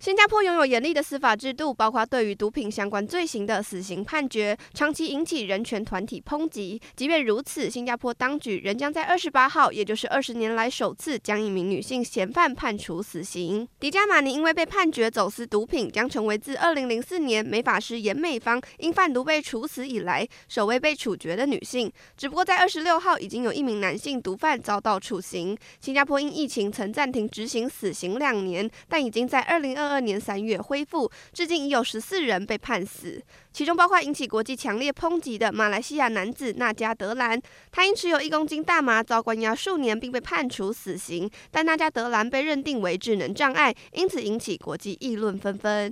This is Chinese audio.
新加坡拥有严厉的司法制度，包括对于毒品相关罪行的死刑判决，长期引起人权团体抨击。即便如此，新加坡当局仍将在二十八号，也就是二十年来首次将一名女性嫌犯判处死刑。迪加马尼因为被判决走私毒品，将成为自二零零四年美法师严美芳因贩毒被处死以来首位被处决的女性。只不过在二十六号，已经有一名男性毒贩遭到处刑。新加坡因疫情曾暂停执行死刑两年，但已经在二零二二年三月恢复，至今已有十四人被判死，其中包括引起国际强烈抨击的马来西亚男子纳加德兰，他因持有一公斤大麻遭关押数年，并被判处死刑，但纳加德兰被认定为智能障碍，因此引起国际议论纷纷。